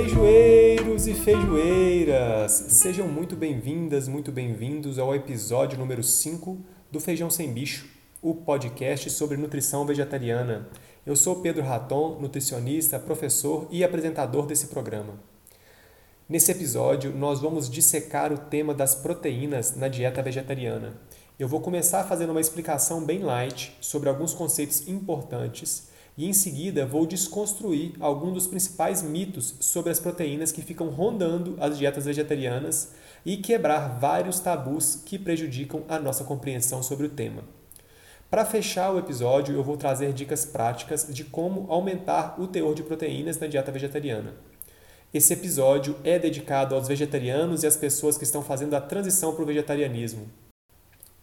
Feijoeiros e feijoeiras, sejam muito bem-vindas, muito bem-vindos ao episódio número 5 do Feijão Sem Bicho, o podcast sobre nutrição vegetariana. Eu sou Pedro Raton, nutricionista, professor e apresentador desse programa. Nesse episódio, nós vamos dissecar o tema das proteínas na dieta vegetariana. Eu vou começar fazendo uma explicação bem light sobre alguns conceitos importantes e em seguida vou desconstruir alguns dos principais mitos sobre as proteínas que ficam rondando as dietas vegetarianas e quebrar vários tabus que prejudicam a nossa compreensão sobre o tema. Para fechar o episódio, eu vou trazer dicas práticas de como aumentar o teor de proteínas na dieta vegetariana. Esse episódio é dedicado aos vegetarianos e às pessoas que estão fazendo a transição para o vegetarianismo.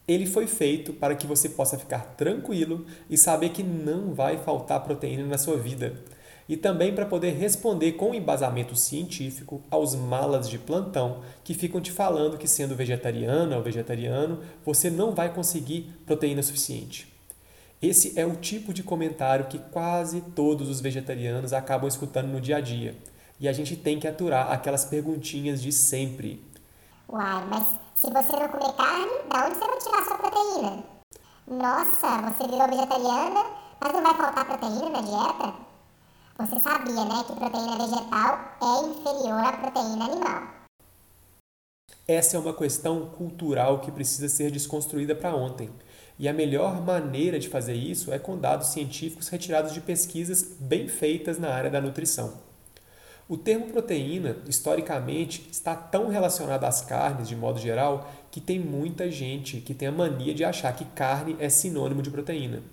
Ele foi feito para que você possa ficar tranquilo e saber que não vai faltar proteína na sua vida. E também para poder responder com embasamento científico aos malas de plantão que ficam te falando que sendo vegetariana ou vegetariano, você não vai conseguir proteína suficiente. Esse é o tipo de comentário que quase todos os vegetarianos acabam escutando no dia a dia. E a gente tem que aturar aquelas perguntinhas de sempre. Uai, mas se você não comer carne, da onde você vai tirar sua proteína? Nossa, você virou vegetariana, mas não vai faltar proteína na dieta? Você sabia, né, que proteína vegetal é inferior à proteína animal. Essa é uma questão cultural que precisa ser desconstruída para ontem. E a melhor maneira de fazer isso é com dados científicos retirados de pesquisas bem feitas na área da nutrição. O termo proteína, historicamente, está tão relacionado às carnes de modo geral que tem muita gente que tem a mania de achar que carne é sinônimo de proteína.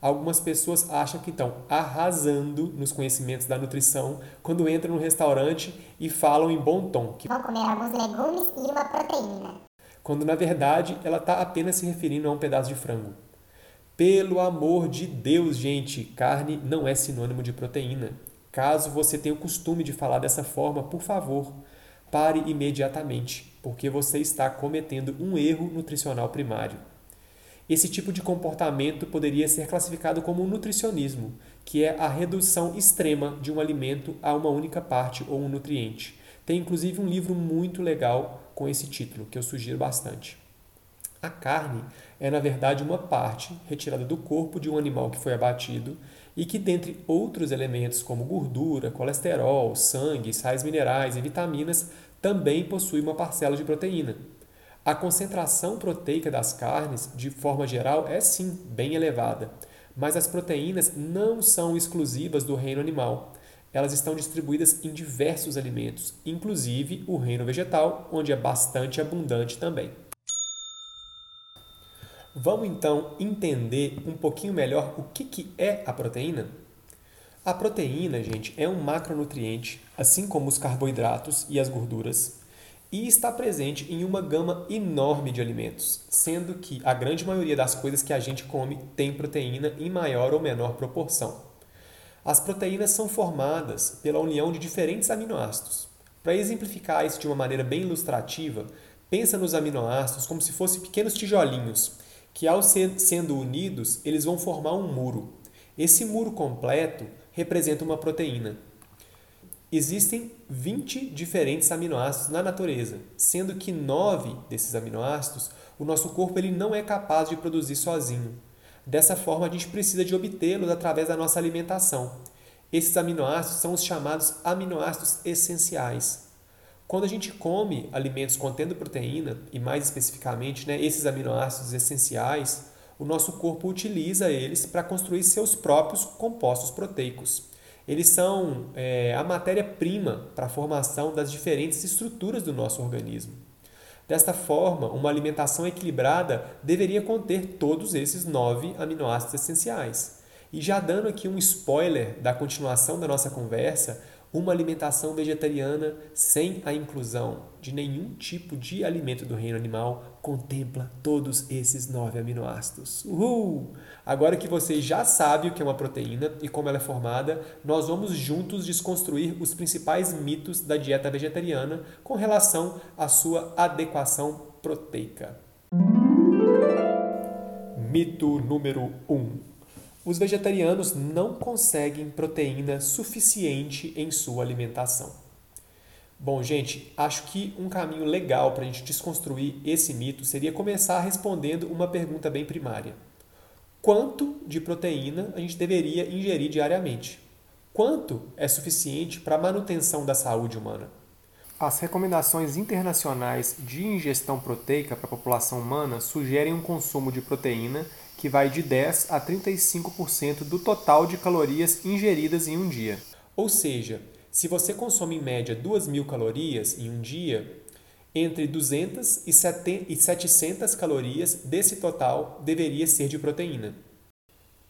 Algumas pessoas acham que estão arrasando nos conhecimentos da nutrição quando entram no restaurante e falam em bom tom que vão comer alguns legumes e uma proteína. Quando na verdade ela está apenas se referindo a um pedaço de frango. Pelo amor de Deus, gente, carne não é sinônimo de proteína. Caso você tenha o costume de falar dessa forma, por favor, pare imediatamente, porque você está cometendo um erro nutricional primário. Esse tipo de comportamento poderia ser classificado como nutricionismo, que é a redução extrema de um alimento a uma única parte ou um nutriente. Tem inclusive um livro muito legal com esse título, que eu sugiro bastante. A carne é, na verdade, uma parte retirada do corpo de um animal que foi abatido e que, dentre outros elementos como gordura, colesterol, sangue, sais minerais e vitaminas, também possui uma parcela de proteína. A concentração proteica das carnes, de forma geral, é sim bem elevada, mas as proteínas não são exclusivas do reino animal. Elas estão distribuídas em diversos alimentos, inclusive o reino vegetal, onde é bastante abundante também. Vamos então entender um pouquinho melhor o que, que é a proteína? A proteína, gente, é um macronutriente, assim como os carboidratos e as gorduras, e está presente em uma gama enorme de alimentos, sendo que a grande maioria das coisas que a gente come tem proteína em maior ou menor proporção. As proteínas são formadas pela união de diferentes aminoácidos. Para exemplificar isso de uma maneira bem ilustrativa, pensa nos aminoácidos como se fossem pequenos tijolinhos que ao ser, sendo unidos, eles vão formar um muro. Esse muro completo representa uma proteína. Existem 20 diferentes aminoácidos na natureza, sendo que 9 desses aminoácidos o nosso corpo ele não é capaz de produzir sozinho. Dessa forma, a gente precisa de obtê-los através da nossa alimentação. Esses aminoácidos são os chamados aminoácidos essenciais. Quando a gente come alimentos contendo proteína, e mais especificamente né, esses aminoácidos essenciais, o nosso corpo utiliza eles para construir seus próprios compostos proteicos. Eles são é, a matéria-prima para a formação das diferentes estruturas do nosso organismo. Desta forma, uma alimentação equilibrada deveria conter todos esses nove aminoácidos essenciais. E já dando aqui um spoiler da continuação da nossa conversa, uma alimentação vegetariana sem a inclusão de nenhum tipo de alimento do reino animal contempla todos esses nove aminoácidos. Uhul! Agora que você já sabe o que é uma proteína e como ela é formada, nós vamos juntos desconstruir os principais mitos da dieta vegetariana com relação à sua adequação proteica. Mito número 1. Um os vegetarianos não conseguem proteína suficiente em sua alimentação. Bom, gente, acho que um caminho legal para a gente desconstruir esse mito seria começar respondendo uma pergunta bem primária: Quanto de proteína a gente deveria ingerir diariamente? Quanto é suficiente para a manutenção da saúde humana? As recomendações internacionais de ingestão proteica para a população humana sugerem um consumo de proteína que vai de 10 a 35% do total de calorias ingeridas em um dia. Ou seja, se você consome em média 2.000 calorias em um dia, entre 200 e 700 calorias desse total deveria ser de proteína.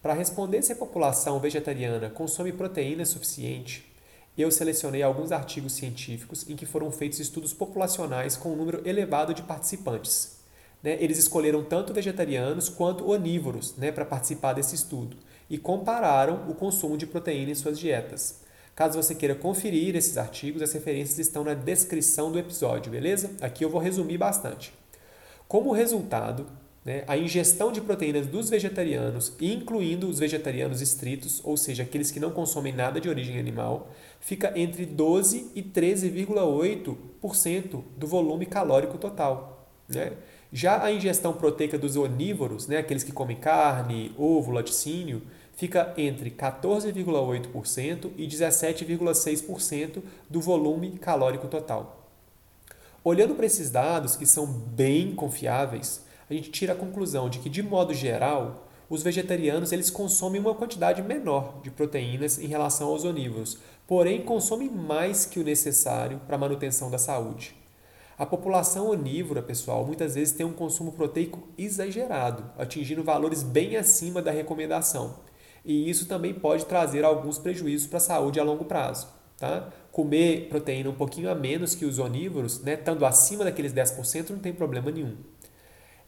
Para responder se a população vegetariana consome proteína suficiente, eu selecionei alguns artigos científicos em que foram feitos estudos populacionais com um número elevado de participantes. Né? Eles escolheram tanto vegetarianos quanto onívoros né, para participar desse estudo e compararam o consumo de proteína em suas dietas. Caso você queira conferir esses artigos, as referências estão na descrição do episódio, beleza? Aqui eu vou resumir bastante. Como resultado, né, a ingestão de proteínas dos vegetarianos, incluindo os vegetarianos estritos, ou seja, aqueles que não consomem nada de origem animal, fica entre 12 e 13,8% do volume calórico total. Né? Já a ingestão proteica dos onívoros, né, aqueles que comem carne, ovo, laticínio, fica entre 14,8% e 17,6% do volume calórico total. Olhando para esses dados, que são bem confiáveis, a gente tira a conclusão de que, de modo geral, os vegetarianos eles consomem uma quantidade menor de proteínas em relação aos onívoros, porém consomem mais que o necessário para a manutenção da saúde. A população onívora, pessoal, muitas vezes tem um consumo proteico exagerado, atingindo valores bem acima da recomendação e isso também pode trazer alguns prejuízos para a saúde a longo prazo. Tá? Comer proteína um pouquinho a menos que os onívoros, né, estando acima daqueles 10%, não tem problema nenhum.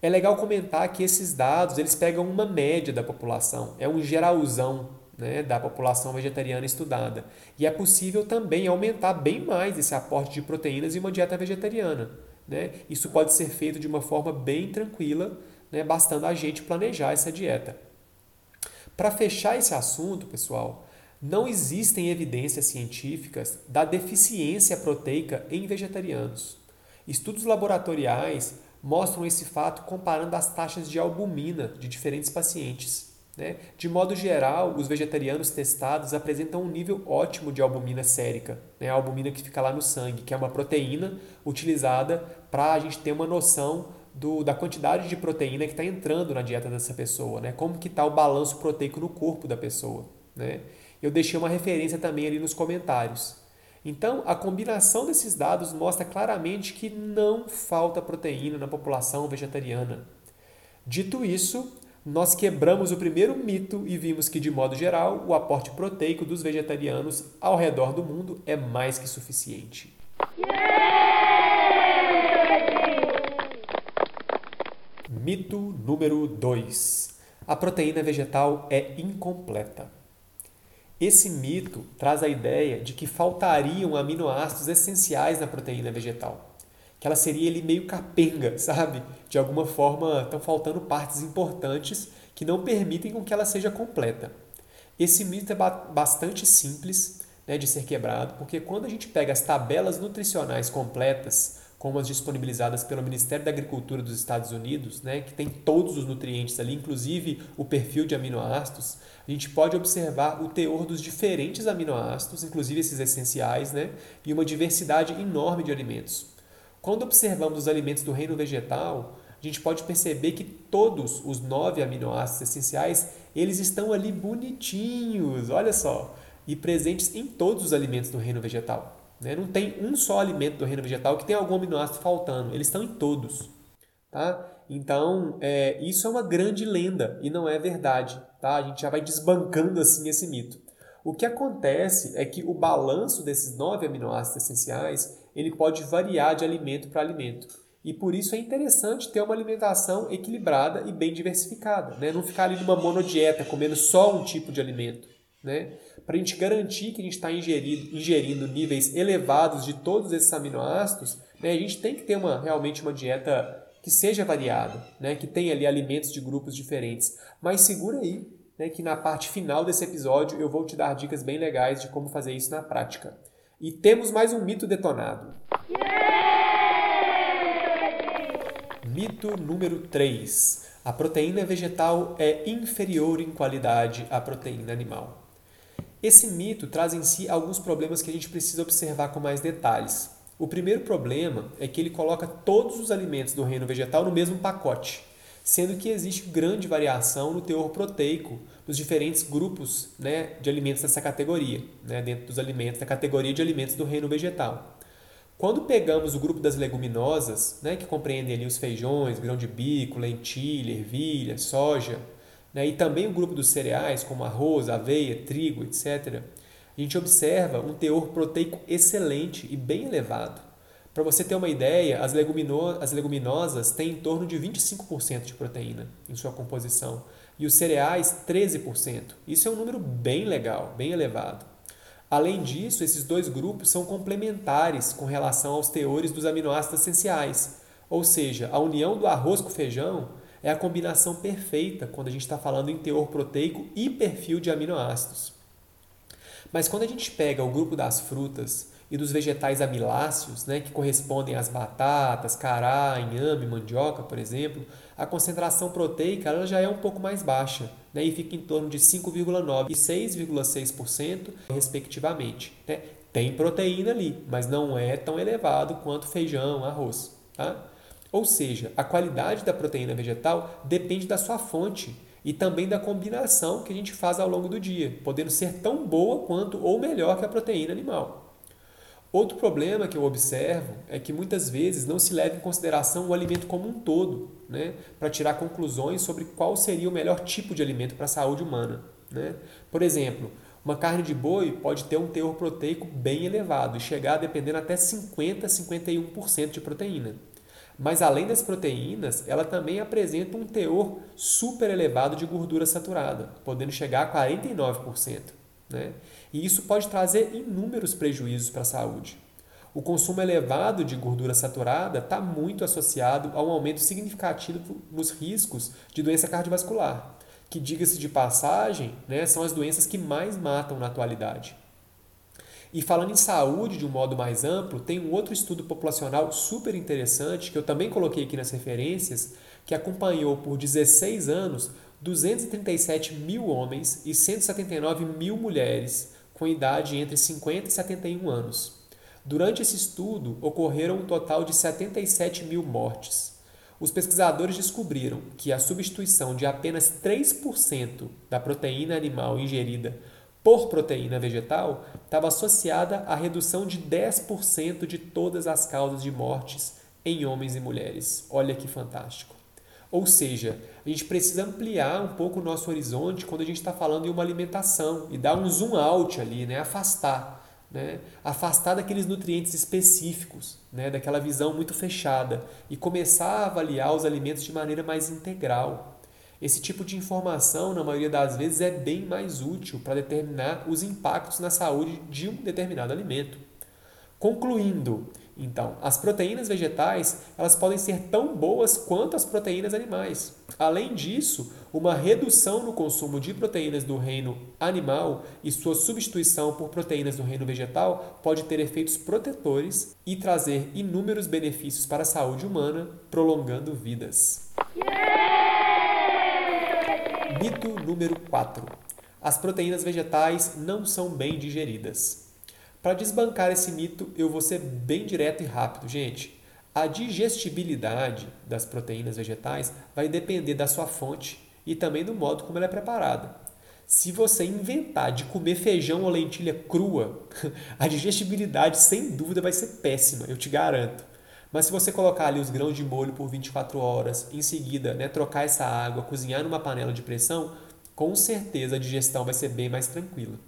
É legal comentar que esses dados eles pegam uma média da população, é um geralzão né, da população vegetariana estudada. E é possível também aumentar bem mais esse aporte de proteínas em uma dieta vegetariana. Né? Isso pode ser feito de uma forma bem tranquila, né, bastando a gente planejar essa dieta. Para fechar esse assunto, pessoal, não existem evidências científicas da deficiência proteica em vegetarianos. Estudos laboratoriais mostram esse fato comparando as taxas de albumina de diferentes pacientes. Né? De modo geral, os vegetarianos testados apresentam um nível ótimo de albumina sérica, né? a albumina que fica lá no sangue, que é uma proteína utilizada para a gente ter uma noção do, da quantidade de proteína que está entrando na dieta dessa pessoa, né? Como que está o balanço proteico no corpo da pessoa, né? Eu deixei uma referência também ali nos comentários. Então, a combinação desses dados mostra claramente que não falta proteína na população vegetariana. Dito isso, nós quebramos o primeiro mito e vimos que, de modo geral, o aporte proteico dos vegetarianos ao redor do mundo é mais que suficiente. Mito número 2. A proteína vegetal é incompleta. Esse mito traz a ideia de que faltariam aminoácidos essenciais na proteína vegetal. Que ela seria ele meio capenga, sabe? De alguma forma estão faltando partes importantes que não permitem com que ela seja completa. Esse mito é bastante simples né, de ser quebrado, porque quando a gente pega as tabelas nutricionais completas como as disponibilizadas pelo Ministério da Agricultura dos Estados Unidos, né, que tem todos os nutrientes ali, inclusive o perfil de aminoácidos, a gente pode observar o teor dos diferentes aminoácidos, inclusive esses essenciais, né, e uma diversidade enorme de alimentos. Quando observamos os alimentos do reino vegetal, a gente pode perceber que todos os nove aminoácidos essenciais, eles estão ali bonitinhos, olha só, e presentes em todos os alimentos do reino vegetal. Né? Não tem um só alimento do reino vegetal que tem algum aminoácido faltando, eles estão em todos. Tá? Então, é, isso é uma grande lenda e não é verdade. Tá? A gente já vai desbancando assim esse mito. O que acontece é que o balanço desses nove aminoácidos essenciais ele pode variar de alimento para alimento. E por isso é interessante ter uma alimentação equilibrada e bem diversificada. Né? Não ficar ali numa monodieta, comendo só um tipo de alimento. Né? Para a gente garantir que a gente está ingerindo, ingerindo níveis elevados de todos esses aminoácidos, né, a gente tem que ter uma, realmente uma dieta que seja variada, né, que tenha ali alimentos de grupos diferentes. Mas segura aí, né, que na parte final desse episódio eu vou te dar dicas bem legais de como fazer isso na prática. E temos mais um mito detonado. Mito número 3. A proteína vegetal é inferior em qualidade à proteína animal. Esse mito traz em si alguns problemas que a gente precisa observar com mais detalhes. O primeiro problema é que ele coloca todos os alimentos do reino vegetal no mesmo pacote, sendo que existe grande variação no teor proteico dos diferentes grupos né, de alimentos dessa categoria, né, dentro dos alimentos da categoria de alimentos do reino vegetal. Quando pegamos o grupo das leguminosas, né, que compreendem ali os feijões, grão de bico, lentilha, ervilha, soja, né, e também o grupo dos cereais, como arroz, aveia, trigo, etc., a gente observa um teor proteico excelente e bem elevado. Para você ter uma ideia, as, legumino as leguminosas têm em torno de 25% de proteína em sua composição e os cereais 13%. Isso é um número bem legal, bem elevado. Além disso, esses dois grupos são complementares com relação aos teores dos aminoácidos essenciais, ou seja, a união do arroz com o feijão é a combinação perfeita quando a gente está falando em teor proteico e perfil de aminoácidos. Mas quando a gente pega o grupo das frutas e dos vegetais amiláceos, né, que correspondem às batatas, cará, inhame, mandioca, por exemplo, a concentração proteica ela já é um pouco mais baixa né, e fica em torno de 5,9% e 6,6%, respectivamente. Né? Tem proteína ali, mas não é tão elevado quanto feijão, arroz. Tá? Ou seja, a qualidade da proteína vegetal depende da sua fonte e também da combinação que a gente faz ao longo do dia, podendo ser tão boa quanto ou melhor que a proteína animal. Outro problema que eu observo é que muitas vezes não se leva em consideração o alimento como um todo, né, para tirar conclusões sobre qual seria o melhor tipo de alimento para a saúde humana. Né? Por exemplo, uma carne de boi pode ter um teor proteico bem elevado e chegar dependendo até 50 a 51% de proteína. Mas além das proteínas, ela também apresenta um teor super elevado de gordura saturada, podendo chegar a 49%. Né? E isso pode trazer inúmeros prejuízos para a saúde. O consumo elevado de gordura saturada está muito associado a um aumento significativo nos riscos de doença cardiovascular, que, diga-se de passagem, né, são as doenças que mais matam na atualidade. E falando em saúde de um modo mais amplo, tem um outro estudo populacional super interessante que eu também coloquei aqui nas referências, que acompanhou por 16 anos 237 mil homens e 179 mil mulheres com idade entre 50 e 71 anos. Durante esse estudo, ocorreram um total de 77 mil mortes. Os pesquisadores descobriram que a substituição de apenas 3% da proteína animal ingerida por proteína vegetal estava associada à redução de 10% de todas as causas de mortes em homens e mulheres. Olha que fantástico. Ou seja, a gente precisa ampliar um pouco o nosso horizonte quando a gente está falando em uma alimentação e dar um zoom out ali, né? afastar. Né? Afastar daqueles nutrientes específicos, né? daquela visão muito fechada e começar a avaliar os alimentos de maneira mais integral. Esse tipo de informação, na maioria das vezes, é bem mais útil para determinar os impactos na saúde de um determinado alimento. Concluindo, então, as proteínas vegetais elas podem ser tão boas quanto as proteínas animais. Além disso, uma redução no consumo de proteínas do reino animal e sua substituição por proteínas do reino vegetal pode ter efeitos protetores e trazer inúmeros benefícios para a saúde humana, prolongando vidas. Mito número 4. As proteínas vegetais não são bem digeridas. Para desbancar esse mito, eu vou ser bem direto e rápido, gente. A digestibilidade das proteínas vegetais vai depender da sua fonte e também do modo como ela é preparada. Se você inventar de comer feijão ou lentilha crua, a digestibilidade sem dúvida vai ser péssima, eu te garanto. Mas se você colocar ali os grãos de molho por 24 horas, em seguida né, trocar essa água, cozinhar numa panela de pressão, com certeza a digestão vai ser bem mais tranquila.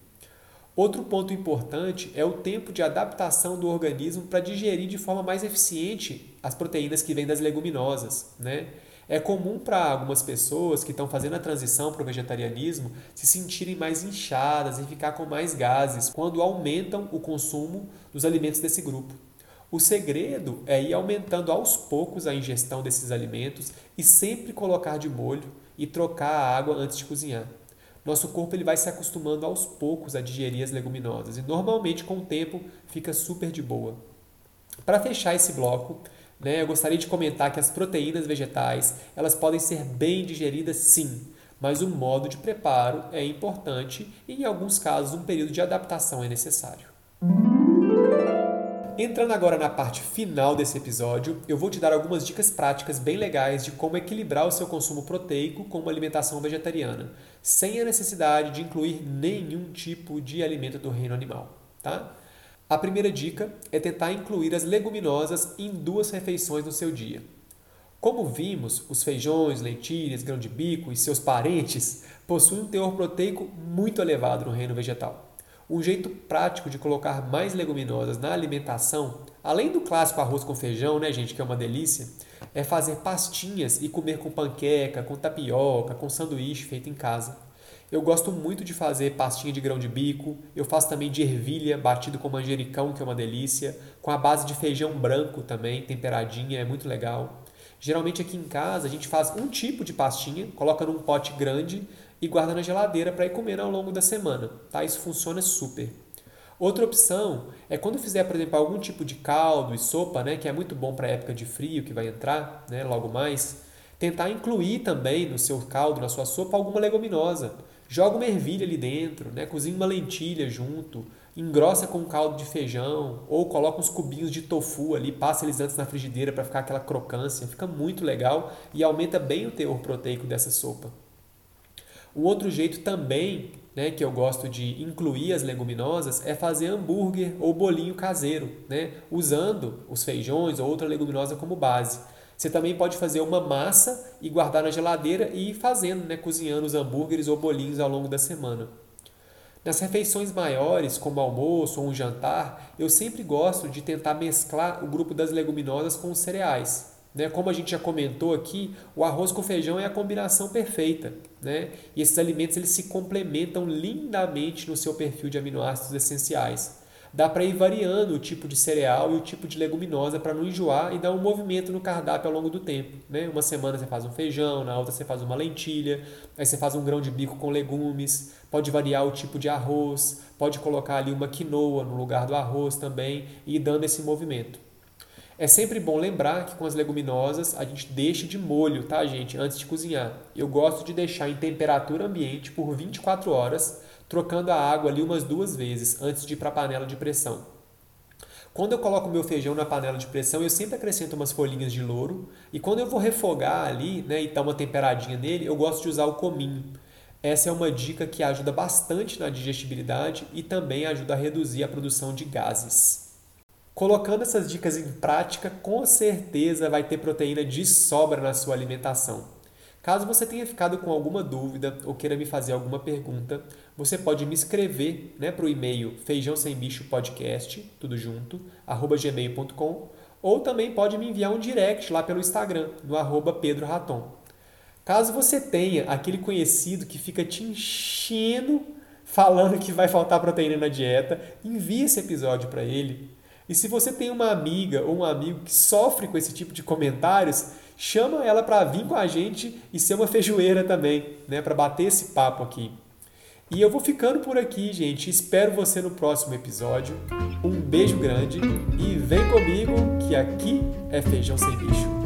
Outro ponto importante é o tempo de adaptação do organismo para digerir de forma mais eficiente as proteínas que vêm das leguminosas. Né? É comum para algumas pessoas que estão fazendo a transição para o vegetarianismo se sentirem mais inchadas e ficar com mais gases quando aumentam o consumo dos alimentos desse grupo. O segredo é ir aumentando aos poucos a ingestão desses alimentos e sempre colocar de molho e trocar a água antes de cozinhar. Nosso corpo ele vai se acostumando aos poucos a digerir as leguminosas e normalmente com o tempo fica super de boa. Para fechar esse bloco, né, eu gostaria de comentar que as proteínas vegetais elas podem ser bem digeridas sim, mas o modo de preparo é importante e em alguns casos um período de adaptação é necessário. Entrando agora na parte final desse episódio, eu vou te dar algumas dicas práticas bem legais de como equilibrar o seu consumo proteico com uma alimentação vegetariana, sem a necessidade de incluir nenhum tipo de alimento do reino animal, tá? A primeira dica é tentar incluir as leguminosas em duas refeições no seu dia. Como vimos, os feijões, lentilhas, grão de bico e seus parentes possuem um teor proteico muito elevado no reino vegetal. Um jeito prático de colocar mais leguminosas na alimentação, além do clássico arroz com feijão, né, gente, que é uma delícia, é fazer pastinhas e comer com panqueca, com tapioca, com sanduíche feito em casa. Eu gosto muito de fazer pastinha de grão de bico, eu faço também de ervilha batido com manjericão, que é uma delícia, com a base de feijão branco também, temperadinha, é muito legal. Geralmente aqui em casa a gente faz um tipo de pastinha, coloca num pote grande e guarda na geladeira para ir comendo ao longo da semana. Tá? Isso funciona super. Outra opção é quando fizer, por exemplo, algum tipo de caldo e sopa, né, que é muito bom para a época de frio que vai entrar, né, logo mais, tentar incluir também no seu caldo, na sua sopa, alguma leguminosa. Joga uma ervilha ali dentro, né, cozinha uma lentilha junto, engrossa com um caldo de feijão ou coloca uns cubinhos de tofu ali, passa eles antes na frigideira para ficar aquela crocância, fica muito legal e aumenta bem o teor proteico dessa sopa. Um outro jeito também né, que eu gosto de incluir as leguminosas é fazer hambúrguer ou bolinho caseiro, né, usando os feijões ou outra leguminosa como base. Você também pode fazer uma massa e guardar na geladeira e ir fazendo, né, cozinhando os hambúrgueres ou bolinhos ao longo da semana. Nas refeições maiores, como almoço ou um jantar, eu sempre gosto de tentar mesclar o grupo das leguminosas com os cereais. Né? Como a gente já comentou aqui, o arroz com feijão é a combinação perfeita. Né? E esses alimentos eles se complementam lindamente no seu perfil de aminoácidos essenciais. Dá para ir variando o tipo de cereal e o tipo de leguminosa para não enjoar e dar um movimento no cardápio ao longo do tempo. Né? Uma semana você faz um feijão, na outra você faz uma lentilha, aí você faz um grão de bico com legumes, pode variar o tipo de arroz, pode colocar ali uma quinoa no lugar do arroz também e ir dando esse movimento. É sempre bom lembrar que com as leguminosas a gente deixa de molho, tá, gente, antes de cozinhar. Eu gosto de deixar em temperatura ambiente por 24 horas, trocando a água ali umas duas vezes antes de ir para a panela de pressão. Quando eu coloco meu feijão na panela de pressão, eu sempre acrescento umas folhinhas de louro. E quando eu vou refogar ali né, e dar uma temperadinha nele, eu gosto de usar o cominho. Essa é uma dica que ajuda bastante na digestibilidade e também ajuda a reduzir a produção de gases. Colocando essas dicas em prática, com certeza vai ter proteína de sobra na sua alimentação. Caso você tenha ficado com alguma dúvida ou queira me fazer alguma pergunta, você pode me escrever né, para o e-mail feijão sem bicho podcast, tudo junto, arroba gmail.com, ou também pode me enviar um direct lá pelo Instagram, no arroba Pedro Raton. Caso você tenha aquele conhecido que fica te enchendo falando que vai faltar proteína na dieta, envie esse episódio para ele e se você tem uma amiga ou um amigo que sofre com esse tipo de comentários, chama ela para vir com a gente e ser uma feijoeira também, né, para bater esse papo aqui. E eu vou ficando por aqui, gente. Espero você no próximo episódio. Um beijo grande e vem comigo que aqui é feijão sem bicho.